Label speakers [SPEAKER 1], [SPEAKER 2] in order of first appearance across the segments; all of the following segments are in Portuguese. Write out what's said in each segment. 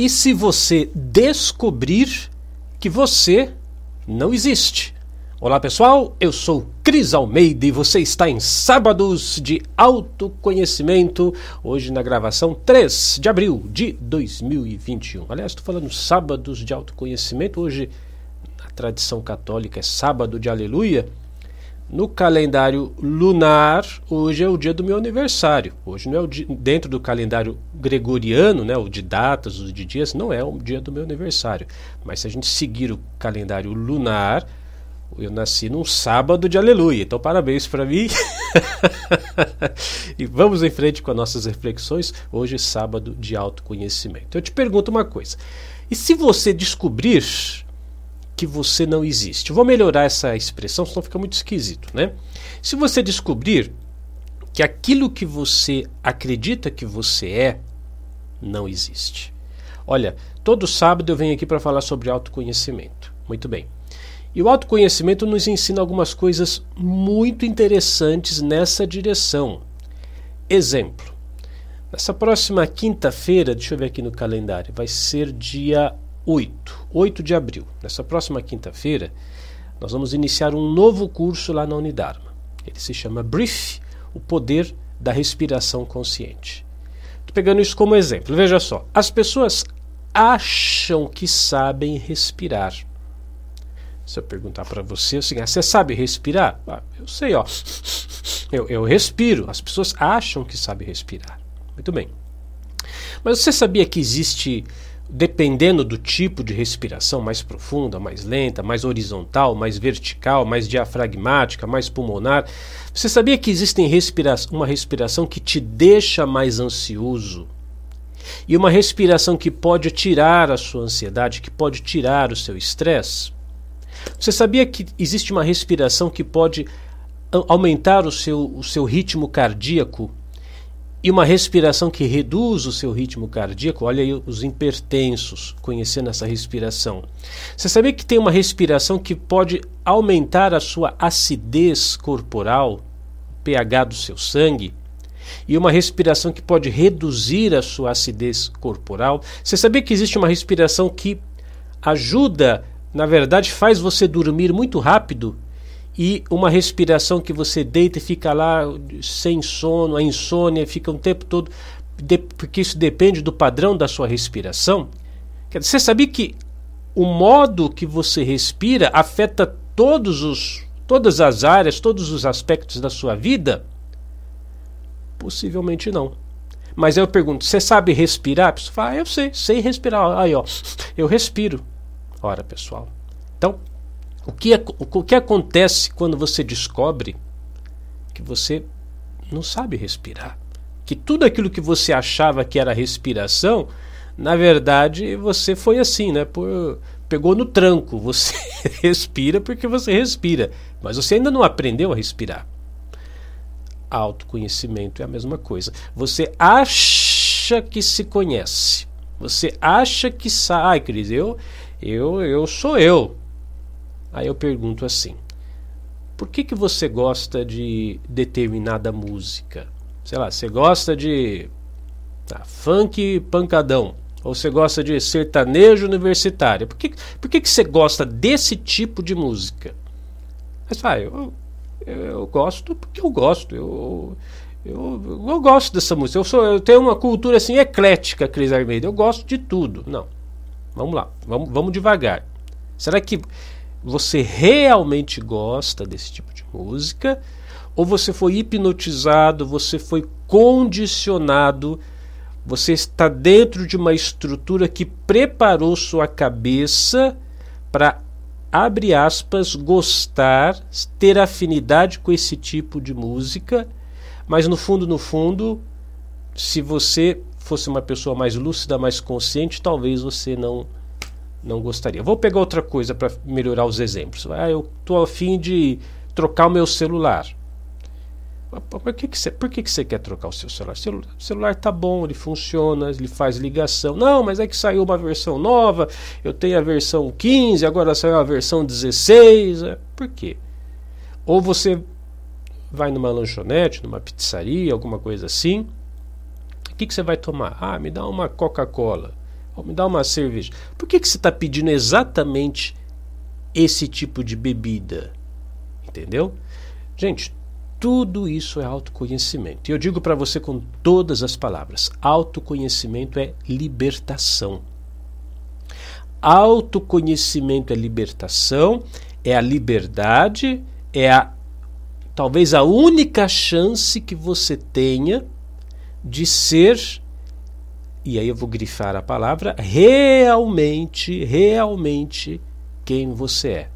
[SPEAKER 1] E se você descobrir que você não existe? Olá pessoal, eu sou Cris Almeida e você está em Sábados de Autoconhecimento, hoje na gravação 3 de abril de 2021. Aliás, estou falando Sábados de Autoconhecimento, hoje na tradição católica é Sábado de Aleluia. No calendário lunar, hoje é o dia do meu aniversário. Hoje não é o dia, dentro do calendário gregoriano, né, o de datas, o de dias, não é o dia do meu aniversário. Mas se a gente seguir o calendário lunar, eu nasci num sábado de aleluia. Então parabéns para mim. e vamos em frente com as nossas reflexões. Hoje é sábado de autoconhecimento. Eu te pergunto uma coisa. E se você descobrir que você não existe. vou melhorar essa expressão, senão fica muito esquisito, né? Se você descobrir que aquilo que você acredita que você é não existe. Olha, todo sábado eu venho aqui para falar sobre autoconhecimento. Muito bem. E o autoconhecimento nos ensina algumas coisas muito interessantes nessa direção. Exemplo. Nessa próxima quinta-feira, deixa eu ver aqui no calendário, vai ser dia 8, 8 de abril. Nessa próxima quinta-feira, nós vamos iniciar um novo curso lá na Unidarma. Ele se chama Brief, o poder da respiração consciente. Estou pegando isso como exemplo. Veja só, as pessoas acham que sabem respirar. Se eu perguntar para você assim, ah, você sabe respirar? Ah, eu sei, ó. Eu, eu respiro. As pessoas acham que sabem respirar. Muito bem. Mas você sabia que existe dependendo do tipo de respiração, mais profunda, mais lenta, mais horizontal, mais vertical, mais diafragmática, mais pulmonar. Você sabia que existe respira uma respiração que te deixa mais ansioso? E uma respiração que pode tirar a sua ansiedade, que pode tirar o seu estresse? Você sabia que existe uma respiração que pode aumentar o seu, o seu ritmo cardíaco e uma respiração que reduz o seu ritmo cardíaco, olha aí os hipertensos conhecendo essa respiração. Você sabia que tem uma respiração que pode aumentar a sua acidez corporal, pH do seu sangue, e uma respiração que pode reduzir a sua acidez corporal? Você sabia que existe uma respiração que ajuda, na verdade, faz você dormir muito rápido e uma respiração que você deita e fica lá sem sono, a insônia fica um tempo todo, porque isso depende do padrão da sua respiração. Você sabia que o modo que você respira afeta todos os, todas as áreas, todos os aspectos da sua vida? Possivelmente não. Mas eu pergunto, você sabe respirar? A pessoa fala, ah, eu sei, sei respirar. Aí, ó, eu respiro. Ora, pessoal. Então, o que, o que acontece quando você descobre que você não sabe respirar? Que tudo aquilo que você achava que era respiração, na verdade você foi assim, né? Por, pegou no tranco. Você respira porque você respira, mas você ainda não aprendeu a respirar. Autoconhecimento é a mesma coisa. Você acha que se conhece. Você acha que sabe. Ai, Cris, eu, eu, eu sou eu. Aí eu pergunto assim: por que, que você gosta de determinada música? Sei lá, você gosta de tá, funk pancadão, ou você gosta de sertanejo universitário? Por que, por que, que você gosta desse tipo de música? Mas ah, eu, eu, eu gosto porque eu gosto. Eu, eu, eu gosto dessa música. Eu, sou, eu tenho uma cultura assim eclética, Cris Armeida. Eu gosto de tudo. Não. Vamos lá. Vamos, vamos devagar. Será que você realmente gosta desse tipo de música ou você foi hipnotizado, você foi condicionado, você está dentro de uma estrutura que preparou sua cabeça para abre aspas gostar, ter afinidade com esse tipo de música, mas no fundo, no fundo, se você fosse uma pessoa mais lúcida, mais consciente, talvez você não não gostaria. Vou pegar outra coisa para melhorar os exemplos. Ah, eu estou afim de trocar o meu celular. Por que, que, você, por que, que você quer trocar o seu celular? O celular está bom, ele funciona, ele faz ligação. Não, mas é que saiu uma versão nova, eu tenho a versão 15, agora saiu a versão 16. É, por quê? Ou você vai numa lanchonete, numa pizzaria, alguma coisa assim. O que, que você vai tomar? Ah, me dá uma Coca-Cola. Oh, me dá uma cerveja. Por que, que você está pedindo exatamente esse tipo de bebida? Entendeu? Gente, tudo isso é autoconhecimento. E eu digo para você com todas as palavras: autoconhecimento é libertação. Autoconhecimento é libertação, é a liberdade, é a talvez a única chance que você tenha de ser e aí eu vou grifar a palavra realmente, realmente quem você é.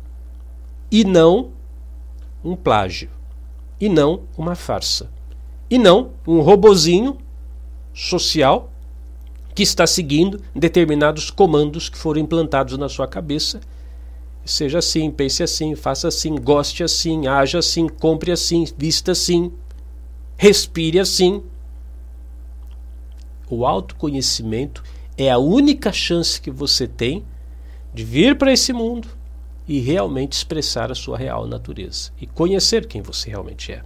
[SPEAKER 1] E não um plágio e não uma farsa. E não um robozinho social que está seguindo determinados comandos que foram implantados na sua cabeça. Seja assim, pense assim, faça assim, goste assim, haja assim, compre assim, vista assim, respire assim. O autoconhecimento é a única chance que você tem de vir para esse mundo e realmente expressar a sua real natureza e conhecer quem você realmente é.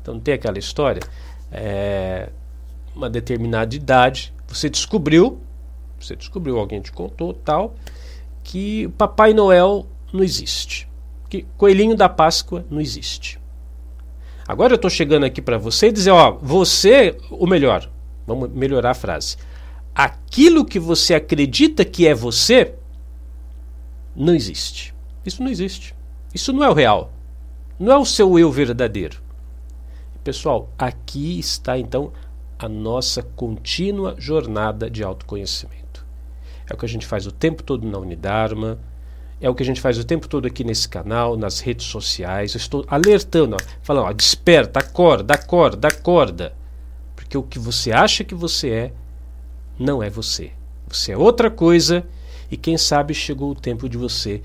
[SPEAKER 1] Então tem aquela história, é, uma determinada idade, você descobriu, você descobriu, alguém te contou tal, que Papai Noel não existe, que Coelhinho da Páscoa não existe. Agora eu estou chegando aqui para você e dizer, ó, você, o melhor, vamos melhorar a frase, aquilo que você acredita que é você não existe. Isso não existe. Isso não é o real. Não é o seu eu verdadeiro. Pessoal, aqui está então a nossa contínua jornada de autoconhecimento. É o que a gente faz o tempo todo na Unidarma, é o que a gente faz o tempo todo aqui nesse canal, nas redes sociais. Eu estou alertando, ó, falando, ó, desperta, acorda, acorda, acorda. Porque o que você acha que você é, não é você. Você é outra coisa e quem sabe chegou o tempo de você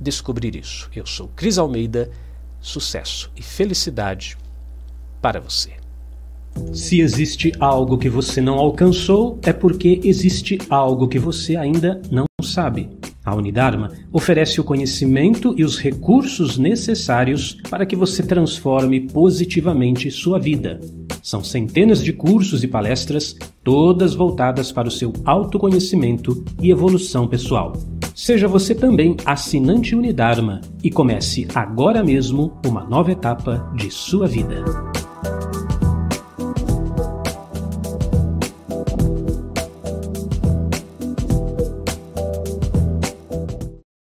[SPEAKER 1] descobrir isso. Eu sou Cris Almeida, sucesso e felicidade para você.
[SPEAKER 2] Se existe algo que você não alcançou, é porque existe algo que você ainda não sabe. A Unidarma oferece o conhecimento e os recursos necessários para que você transforme positivamente sua vida. São centenas de cursos e palestras, todas voltadas para o seu autoconhecimento e evolução pessoal. Seja você também assinante Unidarma e comece agora mesmo uma nova etapa de sua vida.